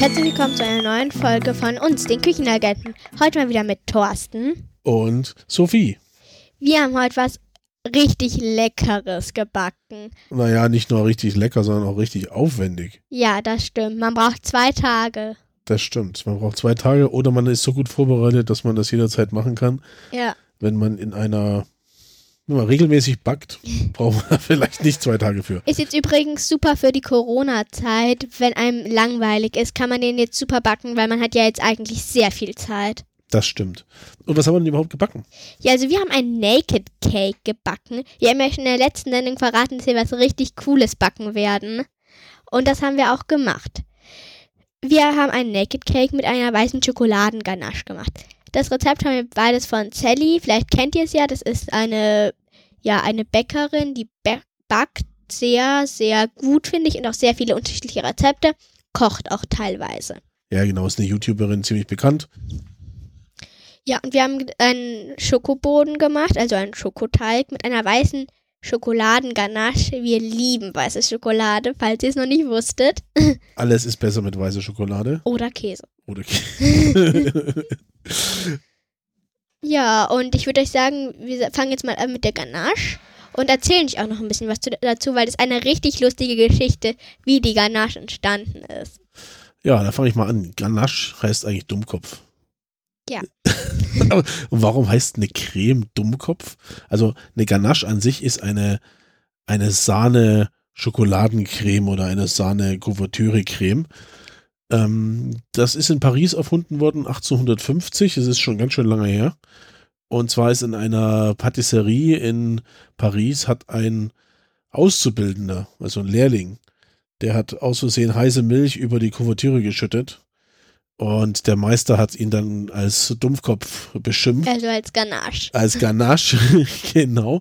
willkommen zu einer neuen Folge von uns, den Küchenagenten. Heute mal wieder mit Thorsten. Und Sophie. Wir haben heute was richtig Leckeres gebacken. Naja, nicht nur richtig lecker, sondern auch richtig aufwendig. Ja, das stimmt. Man braucht zwei Tage. Das stimmt. Man braucht zwei Tage oder man ist so gut vorbereitet, dass man das jederzeit machen kann. Ja. Wenn man in einer wenn man regelmäßig backt, braucht man vielleicht nicht zwei Tage für. Ist jetzt übrigens super für die Corona-Zeit. Wenn einem langweilig ist, kann man den jetzt super backen, weil man hat ja jetzt eigentlich sehr viel Zeit. Das stimmt. Und was haben wir denn überhaupt gebacken? Ja, also wir haben ein Naked Cake gebacken. Wir haben ja schon in der letzten Sendung verraten, dass wir was richtig Cooles backen werden. Und das haben wir auch gemacht. Wir haben ein Naked Cake mit einer weißen Schokoladenganache gemacht. Das Rezept haben wir beides von Sally. Vielleicht kennt ihr es ja. Das ist eine, ja, eine Bäckerin, die backt sehr, sehr gut, finde ich, und auch sehr viele unterschiedliche Rezepte. Kocht auch teilweise. Ja, genau, ist eine YouTuberin, ziemlich bekannt. Ja, und wir haben einen Schokoboden gemacht, also einen Schokoteig mit einer weißen Schokoladenganache. Wir lieben weiße Schokolade, falls ihr es noch nicht wusstet. Alles ist besser mit weißer Schokolade. Oder Käse. Oder Käse. ja, und ich würde euch sagen, wir fangen jetzt mal an mit der Ganache und erzählen euch auch noch ein bisschen was dazu, weil es eine richtig lustige Geschichte, wie die Ganache entstanden ist. Ja, da fange ich mal an. Ganache heißt eigentlich Dummkopf. Ja. Und warum heißt eine Creme Dummkopf? Also eine Ganache an sich ist eine, eine Sahne-Schokoladencreme oder eine Sahne-Kuvertüre-Creme. Ähm, das ist in Paris erfunden worden, 1850. Es ist schon ganz schön lange her. Und zwar ist in einer Patisserie in Paris hat ein Auszubildender, also ein Lehrling, der hat aus Versehen heiße Milch über die Kuvertüre geschüttet und der Meister hat ihn dann als Dumpfkopf beschimpft. Also als Ganache. Als Ganache, genau.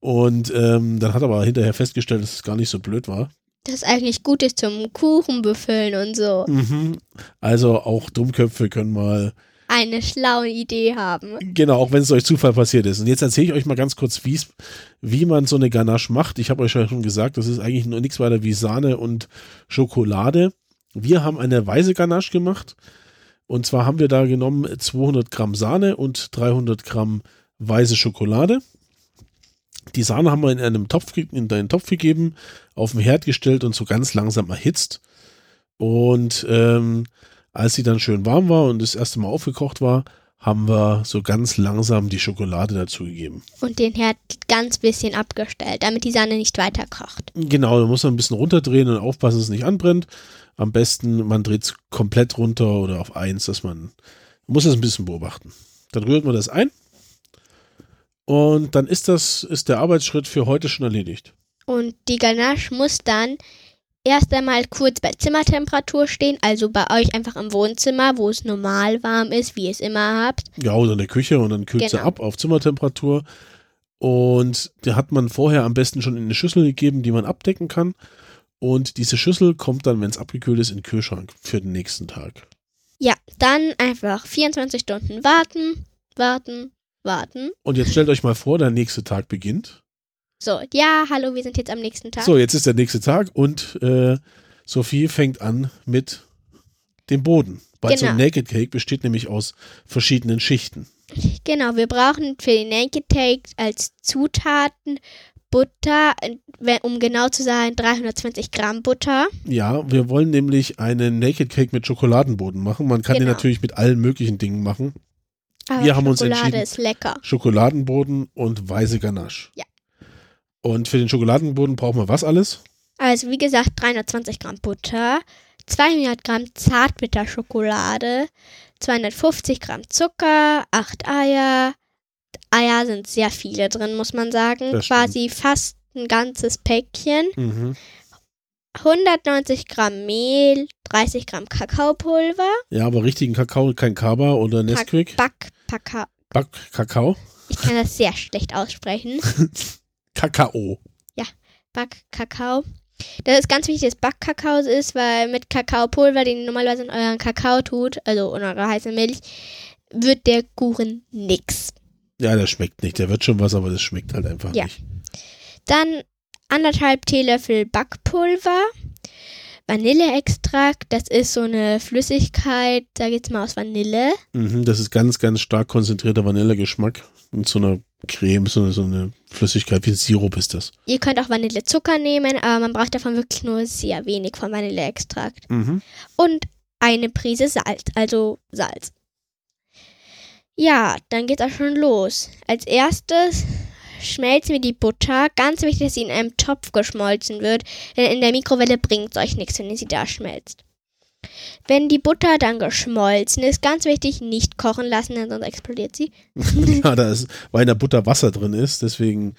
Und ähm, dann hat er aber hinterher festgestellt, dass es gar nicht so blöd war. Das eigentlich gut ist zum Kuchen befüllen und so. Mhm. Also auch Dummköpfe können mal eine schlaue Idee haben. Genau, auch wenn es euch Zufall passiert ist. Und jetzt erzähle ich euch mal ganz kurz, wie man so eine Ganache macht. Ich habe euch ja schon gesagt, das ist eigentlich nur nichts weiter wie Sahne und Schokolade. Wir haben eine weiße Ganache gemacht. Und zwar haben wir da genommen 200 Gramm Sahne und 300 Gramm weiße Schokolade. Die Sahne haben wir in einem Topf, in einen Topf gegeben, auf den Herd gestellt und so ganz langsam erhitzt. Und ähm, als sie dann schön warm war und das erste Mal aufgekocht war, haben wir so ganz langsam die Schokolade dazugegeben. Und den Herd ganz bisschen abgestellt, damit die Sahne nicht weiter kocht. Genau, da muss man ein bisschen runterdrehen und aufpassen, dass es nicht anbrennt. Am besten, man dreht es komplett runter oder auf 1, dass man, man muss das ein bisschen beobachten. Dann rührt man das ein und dann ist das, ist der Arbeitsschritt für heute schon erledigt. Und die Ganache muss dann erst einmal kurz bei Zimmertemperatur stehen, also bei euch einfach im Wohnzimmer, wo es normal warm ist, wie ihr es immer habt. Ja, oder in der Küche und dann kühlt genau. sie ab auf Zimmertemperatur. Und die hat man vorher am besten schon in eine Schüssel gegeben, die man abdecken kann. Und diese Schüssel kommt dann, wenn es abgekühlt ist, in den Kühlschrank für den nächsten Tag. Ja, dann einfach 24 Stunden warten, warten, warten. Und jetzt stellt euch mal vor, der nächste Tag beginnt. So, ja, hallo, wir sind jetzt am nächsten Tag. So, jetzt ist der nächste Tag und äh, Sophie fängt an mit dem Boden. Weil genau. so ein Naked Cake besteht nämlich aus verschiedenen Schichten. Genau, wir brauchen für den Naked Cake als Zutaten Butter, um genau zu sein, 320 Gramm Butter. Ja, wir wollen nämlich einen Naked Cake mit Schokoladenboden machen. Man kann genau. den natürlich mit allen möglichen Dingen machen. Aber wir haben Schokolade uns entschieden, ist lecker. Schokoladenboden und weiße Ganache. Ja. Und für den Schokoladenboden brauchen wir was alles? Also wie gesagt, 320 Gramm Butter, 200 Gramm Zartbitterschokolade, 250 Gramm Zucker, 8 Eier, Eier sind sehr viele drin, muss man sagen. Das Quasi stimmt. fast ein ganzes Päckchen. Mhm. 190 Gramm Mehl, 30 Gramm Kakaopulver. Ja, aber richtigen Kakao, kein Kaba oder Nesquik. Back, Back, Back Kakao. Ich kann das sehr schlecht aussprechen. Kakao. Ja, Backkakao. Das ist ganz wichtig, dass Backkakao ist, weil mit Kakaopulver, den ihr normalerweise in euren Kakao tut, also in eurer heißen Milch, wird der Kuchen nix. Ja, der schmeckt nicht. Der wird schon was, aber das schmeckt halt einfach ja. nicht. Dann anderthalb Teelöffel Backpulver. Vanilleextrakt. Das ist so eine Flüssigkeit, sag ich jetzt mal aus Vanille. Mhm, das ist ganz, ganz stark konzentrierter Vanillegeschmack. Und so eine Creme, so eine, so eine Flüssigkeit wie Sirup ist das. Ihr könnt auch Vanillezucker nehmen, aber man braucht davon wirklich nur sehr wenig von Vanilleextrakt. Mhm. Und eine Prise Salz, also Salz. Ja, dann geht's auch schon los. Als erstes schmelzen wir die Butter. Ganz wichtig, dass sie in einem Topf geschmolzen wird, denn in der Mikrowelle bringt es euch nichts, wenn sie da schmelzt. Wenn die Butter dann geschmolzen ist, ganz wichtig, nicht kochen lassen, denn sonst explodiert sie. ja, da ist, weil in der Butter Wasser drin ist, deswegen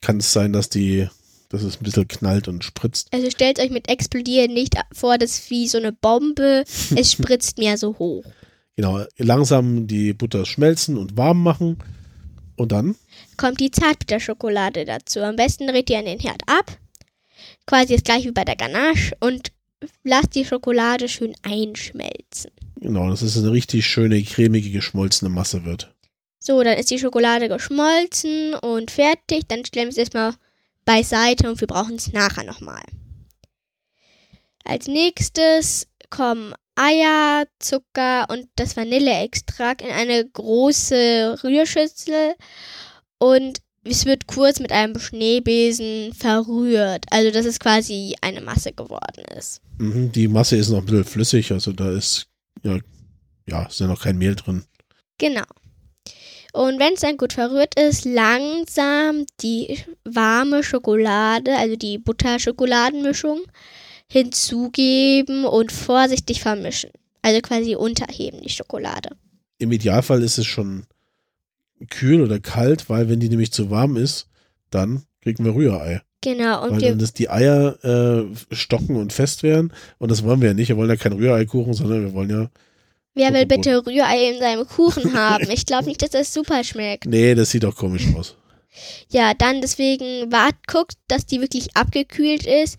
kann es sein, dass die, dass es ein bisschen knallt und spritzt. Also stellt euch mit explodieren nicht vor, das ist wie so eine Bombe. Es spritzt mehr so hoch. Genau, langsam die Butter schmelzen und warm machen und dann kommt die Zartbitterschokolade dazu. Am besten dreht ihr an den Herd ab. Quasi das gleiche wie bei der Ganache und lasst die Schokolade schön einschmelzen. Genau, dass es eine richtig schöne, cremige, geschmolzene Masse wird. So, dann ist die Schokolade geschmolzen und fertig. Dann stellen wir es erstmal beiseite und wir brauchen es nachher nochmal. Als nächstes kommen Eier, Zucker und das Vanilleextrakt in eine große Rührschüssel und es wird kurz mit einem Schneebesen verrührt. Also, dass es quasi eine Masse geworden ist. Mhm, die Masse ist noch ein bisschen flüssig, also da ist ja, ja, ist ja noch kein Mehl drin. Genau. Und wenn es dann gut verrührt ist, langsam die warme Schokolade, also die Butterschokoladenmischung, hinzugeben und vorsichtig vermischen. Also quasi unterheben die Schokolade. Im Idealfall ist es schon kühl oder kalt, weil wenn die nämlich zu warm ist, dann kriegen wir Rührei. Genau. Und weil dann dass die Eier äh, stocken und fest werden. Und das wollen wir ja nicht. Wir wollen ja keinen Rühreikuchen, sondern wir wollen ja. Wer will bitte Rührei in seinem Kuchen haben? Ich glaube nicht, dass das super schmeckt. Nee, das sieht auch komisch aus. Ja, dann deswegen wart, guckt, dass die wirklich abgekühlt ist,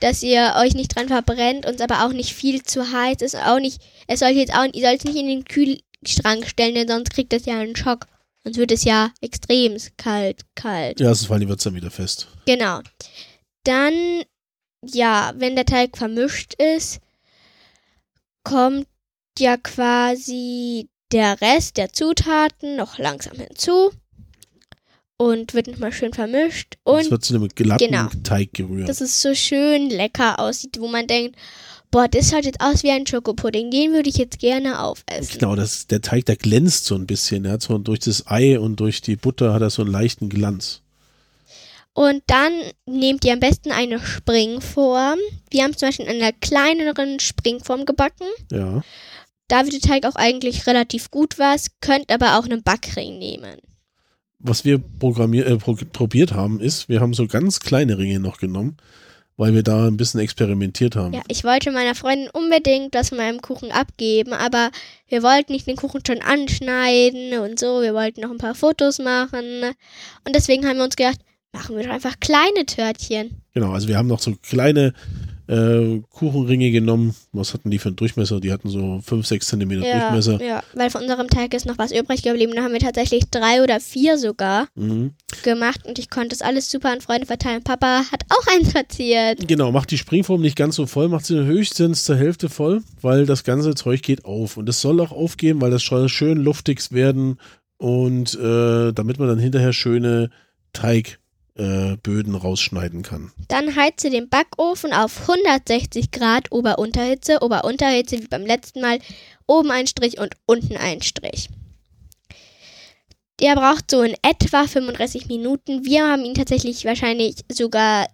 dass ihr euch nicht dran verbrennt und es aber auch nicht viel zu heiß ist. Auch nicht, es soll jetzt auch, ihr sollt es nicht in den Kühlschrank stellen, denn sonst kriegt es ja einen Schock. Sonst wird es ja extrem kalt, kalt. Ja, sonst fallen die Würze dann wieder fest. Genau. Dann, ja, wenn der Teig vermischt ist, kommt ja quasi der Rest der Zutaten noch langsam hinzu und wird nochmal schön vermischt. Und es wird zu einem glatten genau, Teig gerührt. Dass es so schön lecker aussieht, wo man denkt, boah, das schaut jetzt aus wie ein Schokopudding, den würde ich jetzt gerne aufessen. Genau, das, der Teig, der glänzt so ein bisschen. Der hat so durch das Ei und durch die Butter hat er so einen leichten Glanz. Und dann nehmt ihr am besten eine Springform. Wir haben zum Beispiel in einer kleineren Springform gebacken. Ja. Da wird der Teig auch eigentlich relativ gut was, könnt aber auch einen Backring nehmen. Was wir äh, probiert haben, ist, wir haben so ganz kleine Ringe noch genommen weil wir da ein bisschen experimentiert haben. Ja, ich wollte meiner Freundin unbedingt das von meinem Kuchen abgeben, aber wir wollten nicht den Kuchen schon anschneiden und so. Wir wollten noch ein paar Fotos machen. Und deswegen haben wir uns gedacht, machen wir doch einfach kleine Törtchen. Genau, also wir haben noch so kleine äh, Kuchenringe genommen. Was hatten die für einen Durchmesser? Die hatten so 5, 6 Zentimeter ja, Durchmesser. Ja, weil von unserem Teig ist noch was übrig geblieben. Da haben wir tatsächlich drei oder vier sogar mhm. gemacht und ich konnte es alles super an Freunde verteilen. Papa hat auch eins verziert. Genau, macht die Springform nicht ganz so voll, macht sie höchstens zur Hälfte voll, weil das ganze Zeug geht auf. Und es soll auch aufgehen, weil das soll schön luftig werden und äh, damit man dann hinterher schöne Teig äh, Böden rausschneiden kann. Dann heize den Backofen auf 160 Grad Ober-Unterhitze. Ober-Unterhitze wie beim letzten Mal. Oben ein Strich und unten ein Strich. Der braucht so in etwa 35 Minuten. Wir haben ihn tatsächlich wahrscheinlich sogar.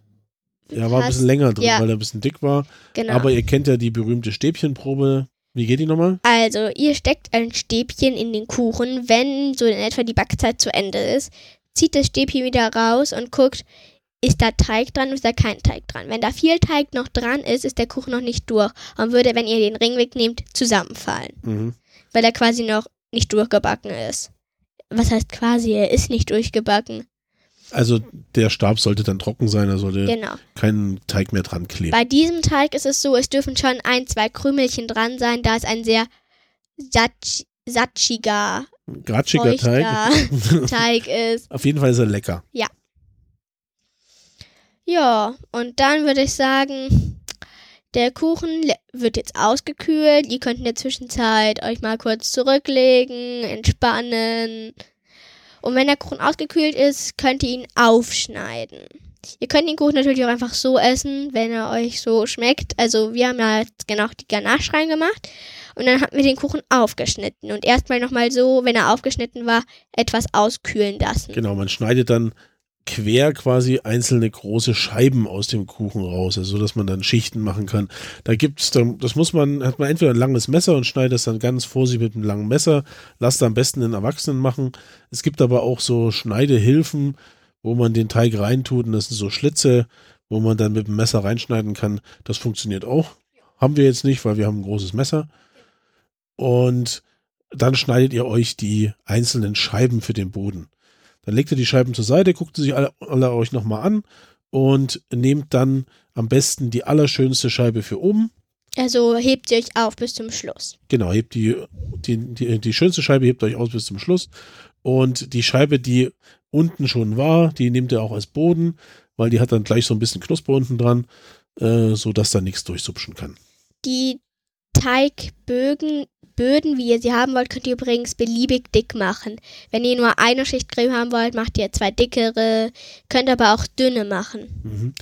Ja, war ein bisschen länger drin, ja. weil er ein bisschen dick war. Genau. Aber ihr kennt ja die berühmte Stäbchenprobe. Wie geht die nochmal? Also, ihr steckt ein Stäbchen in den Kuchen, wenn so in etwa die Backzeit zu Ende ist zieht das Stäbchen wieder raus und guckt, ist da Teig dran oder ist da kein Teig dran. Wenn da viel Teig noch dran ist, ist der Kuchen noch nicht durch und würde, wenn ihr den Ring wegnehmt, zusammenfallen. Mhm. Weil er quasi noch nicht durchgebacken ist. Was heißt quasi, er ist nicht durchgebacken. Also der Stab sollte dann trocken sein, er sollte genau. keinen Teig mehr dran kleben. Bei diesem Teig ist es so, es dürfen schon ein, zwei Krümelchen dran sein, da es ein sehr satsch, satschiger Gratschiger Teig. Teig ist. Auf jeden Fall ist er lecker. Ja. Ja, und dann würde ich sagen, Der Kuchen wird jetzt ausgekühlt. Ihr könnt in der Zwischenzeit euch mal kurz zurücklegen, entspannen. Und wenn der Kuchen ausgekühlt ist, könnt ihr ihn aufschneiden. Ihr könnt den Kuchen natürlich auch einfach so essen, wenn er euch so schmeckt. Also wir haben da jetzt genau die Ganache reingemacht und dann haben wir den Kuchen aufgeschnitten und erstmal nochmal so, wenn er aufgeschnitten war, etwas auskühlen lassen. Genau, man schneidet dann quer quasi einzelne große Scheiben aus dem Kuchen raus, also so dass man dann Schichten machen kann. Da gibt's dann, das muss man, hat man entweder ein langes Messer und schneidet das dann ganz vorsichtig mit einem langen Messer, lasst am besten den Erwachsenen machen. Es gibt aber auch so Schneidehilfen, wo man den Teig reintut und das sind so Schlitze, wo man dann mit dem Messer reinschneiden kann. Das funktioniert auch. Haben wir jetzt nicht, weil wir haben ein großes Messer. Und dann schneidet ihr euch die einzelnen Scheiben für den Boden. Dann legt ihr die Scheiben zur Seite, guckt sie sich alle, alle euch nochmal an und nehmt dann am besten die allerschönste Scheibe für oben. Also hebt sie euch auf bis zum Schluss. Genau, hebt die, die, die, die schönste Scheibe hebt euch aus bis zum Schluss. Und die Scheibe, die unten schon war, die nehmt ihr auch als Boden, weil die hat dann gleich so ein bisschen Knusper unten dran, äh, so dass da nichts durchsupschen kann. Die Teigbögen, Böden, wie ihr sie haben wollt, könnt ihr übrigens beliebig dick machen. Wenn ihr nur eine Schicht Creme haben wollt, macht ihr zwei dickere, könnt aber auch dünne machen. Mhm.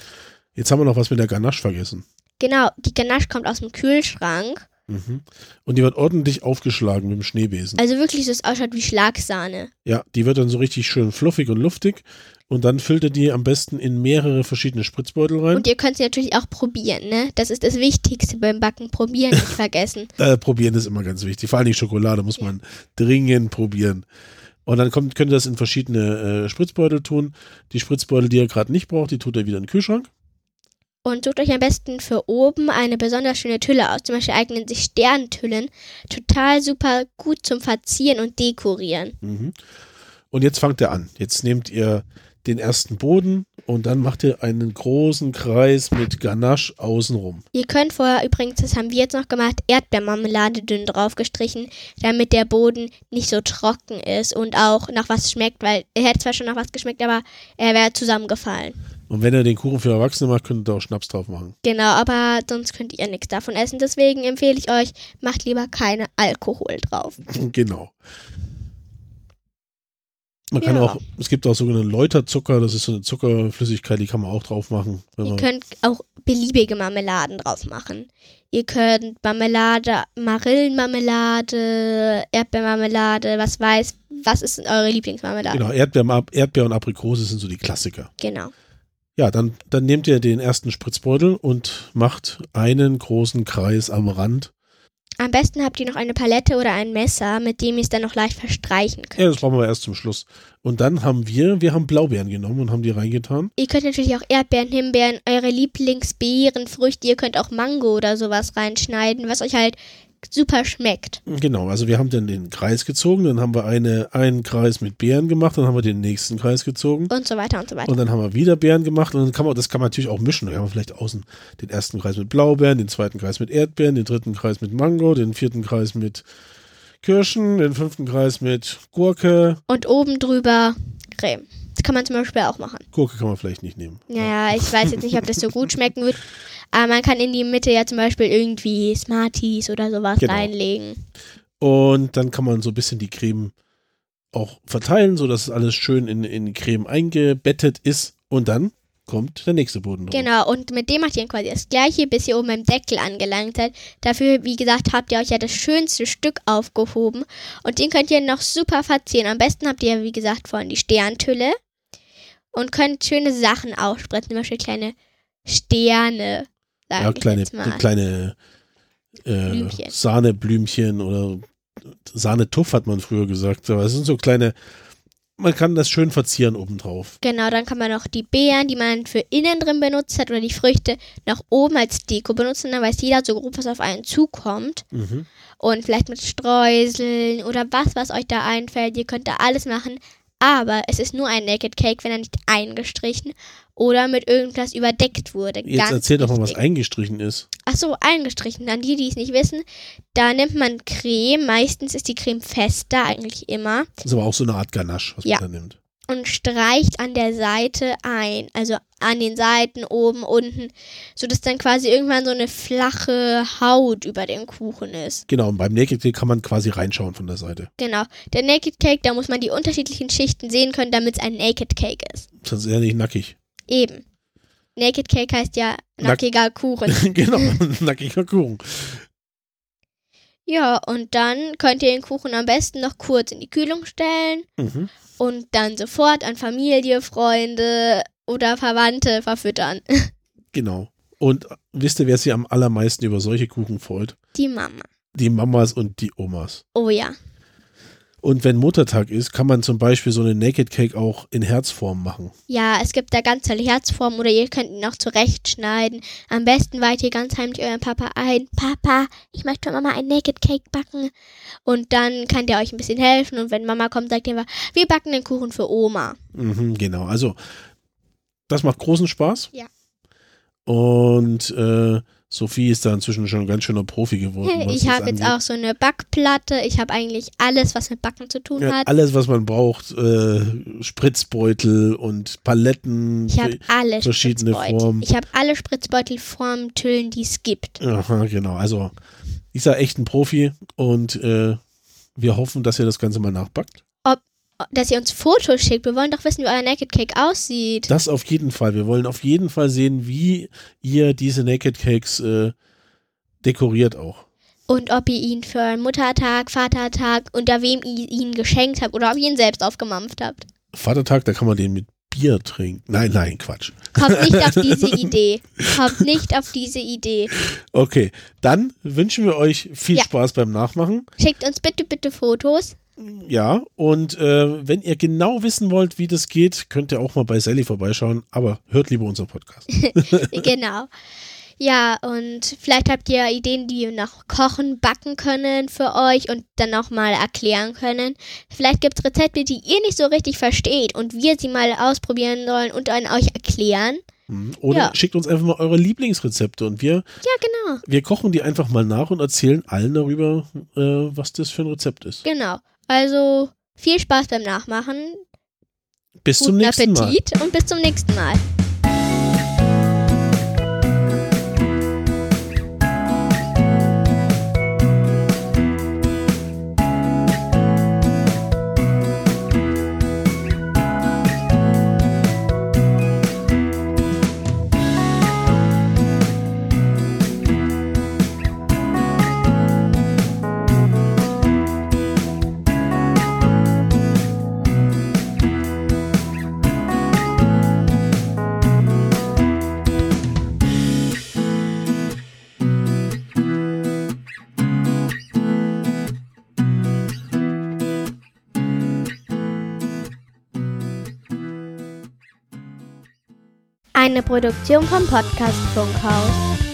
Jetzt haben wir noch was mit der Ganache vergessen. Genau, die Ganache kommt aus dem Kühlschrank. Mhm. Und die wird ordentlich aufgeschlagen mit dem Schneebesen. Also wirklich, so es ausschaut wie Schlagsahne. Ja, die wird dann so richtig schön fluffig und luftig. Und dann füllt ihr die am besten in mehrere verschiedene Spritzbeutel rein. Und ihr könnt sie natürlich auch probieren, ne? Das ist das Wichtigste beim Backen. Probieren nicht vergessen. Äh, probieren ist immer ganz wichtig. Vor allem die Schokolade muss man dringend probieren. Und dann kommt, könnt ihr das in verschiedene äh, Spritzbeutel tun. Die Spritzbeutel, die ihr gerade nicht braucht, die tut ihr wieder in den Kühlschrank. Und sucht euch am besten für oben eine besonders schöne Tülle aus. Zum Beispiel eignen sich Sterntüllen total super gut zum Verzieren und Dekorieren. Mhm. Und jetzt fangt ihr an. Jetzt nehmt ihr den ersten Boden und dann macht ihr einen großen Kreis mit Ganache außenrum. Ihr könnt vorher übrigens, das haben wir jetzt noch gemacht, Erdbeermarmelade dünn draufgestrichen, damit der Boden nicht so trocken ist und auch nach was schmeckt, weil er hätte zwar schon nach was geschmeckt, aber er wäre zusammengefallen. Und wenn ihr den Kuchen für Erwachsene macht, könnt ihr auch Schnaps drauf machen. Genau, aber sonst könnt ihr nichts davon essen. Deswegen empfehle ich euch, macht lieber keine Alkohol drauf. genau. Man kann Ja. auch, es gibt auch sogenannten Läuterzucker, das ist so eine Zuckerflüssigkeit, die kann man auch drauf machen. Ihr könnt auch beliebige Marmeladen drauf machen. Ihr könnt Marmelade, Marillenmarmelade, Erdbeermarmelade, was weiß, was ist eure Lieblingsmarmelade? genau, Erdbeer, Erdbeer und Aprikose sind so die Klassiker. Genau. Ja, dann, dann nehmt ihr den ersten Spritzbeutel und macht einen großen Kreis am Rand. Am besten habt ihr noch eine Palette oder ein Messer, mit dem ihr es dann noch leicht verstreichen Ja, könnt. das brauchen wir erst zum Schluss. Und dann haben wir, wir haben Blaubeeren genommen und haben die reingetan. Ihr könnt natürlich auch Erdbeeren, Himbeeren, eure Lieblingsbeeren, Früchte, ihr könnt auch Mango oder sowas reinschneiden, was euch halt super schmeckt. Genau, also wir haben dann den Kreis gezogen, dann haben wir eine, einen Kreis mit Beeren gemacht, dann haben wir den nächsten Kreis gezogen. Und so weiter und so weiter. Und dann haben wir wieder Beeren gemacht und dann kann man, das kann man natürlich auch mischen. Da haben wir vielleicht außen den ersten Kreis mit Blaubeeren, den zweiten Kreis mit Erdbeeren, den dritten Kreis mit Mango, den vierten Kreis mit Kirschen, den fünften Kreis mit Gurke. Und oben drüber Creme. Das kann man zum Beispiel auch machen. Gurke kann man vielleicht nicht nehmen. Naja, ich weiß jetzt nicht, ob das so gut schmecken wird. Aber man kann in die Mitte ja zum Beispiel irgendwie Smarties oder sowas Genau. reinlegen. Und dann kann man so ein bisschen die Creme auch verteilen, sodass alles schön in, in Creme eingebettet ist. Und dann kommt der nächste Boden drauf. Genau, und mit dem macht ihr dann quasi das gleiche, bis ihr oben beim Deckel angelangt seid. Dafür, wie gesagt, habt ihr euch ja das schönste Stück aufgehoben. Und den könnt ihr noch super verzieren. Am besten habt ihr, wie gesagt, vorhin die Sterntülle. Und könnt schöne Sachen aufspritzen, zum Beispiel kleine Sterne. Sag Ja, kleine, kleine äh, Blümchen. Sahneblümchen oder Sahnetuff hat man früher gesagt. Aber es sind so kleine, man kann das schön verzieren obendrauf. Genau, dann kann man noch die Beeren, die man für innen drin benutzt hat, oder die Früchte nach oben als Deko benutzen. Dann weiß jeder so grob, was auf einen zukommt. Mhm. Und vielleicht mit Streuseln oder was, was euch da einfällt. Ihr könnt da alles machen. Aber es ist nur ein Naked Cake, wenn er nicht eingestrichen oder mit irgendwas überdeckt wurde. Jetzt Ganz erzähl doch mal, was eingestrichen ist. Ach so, eingestrichen. An die, die es nicht wissen, da nimmt man Creme. Meistens ist die Creme fester, eigentlich immer. Das ist aber auch so eine Art Ganache, was Ja. man da nimmt. Und streicht an der Seite ein. Also an den Seiten, oben, unten, sodass dann quasi irgendwann so eine flache Haut über dem Kuchen ist. Genau, und beim Naked Cake kann man quasi reinschauen von der Seite. Genau. Der Naked Cake, da muss man die unterschiedlichen Schichten sehen können, damit es ein Naked Cake ist. Sonst ist er nicht nackig. Eben. Naked Cake heißt ja nackiger Kuchen. genau, nackiger Kuchen. Ja, und dann könnt ihr den Kuchen am besten noch kurz in die Kühlung stellen Mhm. und dann sofort an Familie, Freunde oder Verwandte verfüttern. Genau. Und wisst ihr, wer sich am allermeisten über solche Kuchen freut? Die Mama. Die Mamas und die Omas. Oh ja. Und wenn Muttertag ist, kann man zum Beispiel so eine Naked Cake auch in Herzform machen. Ja, es gibt da ganz tolle Herzformen oder ihr könnt ihn auch zurechtschneiden. Am besten weiht ihr ganz heimlich euren Papa ein. Papa, ich möchte Mama ein Naked Cake backen. Und dann kann der euch ein bisschen helfen. Und wenn Mama kommt, sagt ihr, immer, wir backen den Kuchen für Oma. Mhm, genau. Also, das macht großen Spaß. Ja. Und äh, Sophie ist da inzwischen schon ein ganz schöner Profi geworden. Ich habe jetzt auch so eine Backplatte. Ich habe eigentlich alles, was mit Backen zu tun Ja, hat. alles, was man braucht, äh, Spritzbeutel und Paletten. Ich habe alle verschiedene. Formen. Ich habe alle Spritzbeutelformen, Tüllen, die es gibt. Aha, genau. Also, ist ja echt ein Profi und äh, wir hoffen, dass ihr das Ganze mal nachbackt. Dass ihr uns Fotos schickt. Wir wollen doch wissen, wie euer Naked Cake aussieht. Das auf jeden Fall. Wir wollen auf jeden Fall sehen, wie ihr diese Naked Cakes äh, dekoriert auch. Und ob ihr ihn für Muttertag, Vatertag, unter wem ihr ihn geschenkt habt oder ob ihr ihn selbst aufgemampft habt. Vatertag, da kann man den mit Bier trinken. Nein, nein, Quatsch. Kommt nicht auf diese Idee. Kommt nicht auf diese Idee. Okay, dann wünschen wir euch viel Ja. Spaß beim Nachmachen. Schickt uns bitte, bitte Fotos. Ja, und äh, wenn ihr genau wissen wollt, wie das geht, könnt ihr auch mal bei Sally vorbeischauen. Aber hört lieber unseren Podcast. genau. Ja, und vielleicht habt ihr Ideen, die wir noch kochen, backen können für euch und dann auch mal erklären können. Vielleicht gibt es Rezepte, die ihr nicht so richtig versteht und wir sie mal ausprobieren sollen und an euch erklären. Mhm. Oder Ja. schickt uns einfach mal eure Lieblingsrezepte und wir, Ja, genau. wir kochen die einfach mal nach und erzählen allen darüber, äh, was das für ein Rezept ist. Genau. Also viel Spaß beim Nachmachen. Bis zum Guten nächsten Mal. Appetit und bis zum nächsten Mal. Eine Produktion vom Podcast Funkhaus.